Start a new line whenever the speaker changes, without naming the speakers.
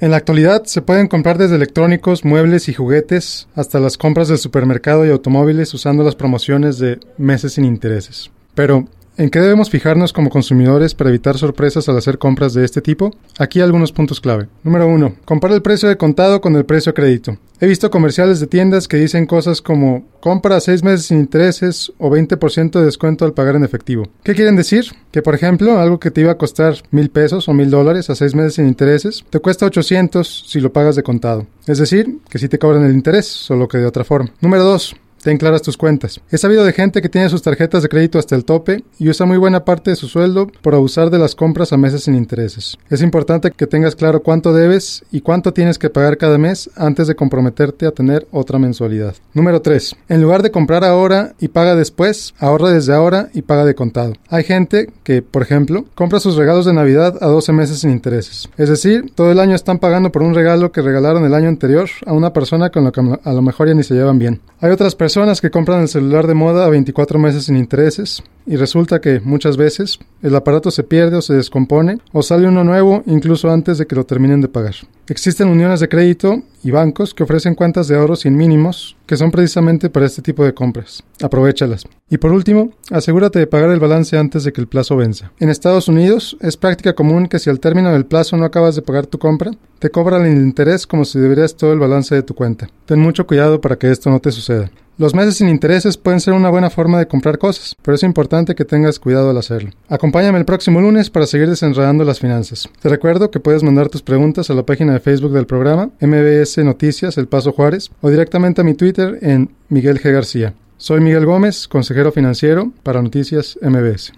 En la actualidad se pueden comprar desde electrónicos, muebles y juguetes hasta las compras del supermercado y automóviles usando las promociones de meses sin intereses. Pero, ¿En qué debemos fijarnos como consumidores para evitar sorpresas al hacer compras de este tipo? Aquí algunos puntos clave. Número 1. Compara el precio de contado con el precio a crédito. He visto comerciales de tiendas que dicen cosas como compra a 6 meses sin intereses o 20% de descuento al pagar en efectivo. ¿Qué quieren decir? Que por ejemplo, algo que te iba a costar mil pesos o mil dólares a 6 meses sin intereses, te cuesta 800 si lo pagas de contado. Es decir, que si te cobran el interés, solo que de otra forma. Número 2. Ten claras tus cuentas. He sabido de gente que tiene sus tarjetas de crédito hasta el tope y usa muy buena parte de su sueldo por abusar de las compras a meses sin intereses. Es importante que tengas claro cuánto debes y cuánto tienes que pagar cada mes antes de comprometerte a tener otra mensualidad. Número 3. En lugar de comprar ahora y paga después, ahorra desde ahora y paga de contado. Hay gente que, por ejemplo, compra sus regalos de Navidad a 12 meses sin intereses. Es decir, todo el año están pagando por un regalo que regalaron el año anterior a una persona con la que a lo mejor ya ni se llevan bien. Hay otras personas que compran el celular de moda a 24 meses sin intereses y resulta que muchas veces el aparato se pierde o se descompone o sale uno nuevo incluso antes de que lo terminen de pagar. Existen uniones de crédito y bancos que ofrecen cuentas de ahorro sin mínimos que son precisamente para este tipo de compras. Aprovechalas. Y por último, asegúrate de pagar el balance antes de que el plazo venza. En Estados Unidos es práctica común que si al término del plazo no acabas de pagar tu compra, te cobran el interés como si deberías todo el balance de tu cuenta. Ten mucho cuidado para que esto no te suceda. Los meses sin intereses pueden ser una buena forma de comprar cosas, pero es importante que tengas cuidado al hacerlo. Acompáñame el próximo lunes para seguir desenredando las finanzas. Te recuerdo que puedes mandar tus preguntas a la página de Facebook del programa, MBS Noticias El Paso Juárez, o directamente a mi Twitter en Miguel G. García. Soy Miguel Gómez, consejero financiero para Noticias MBS.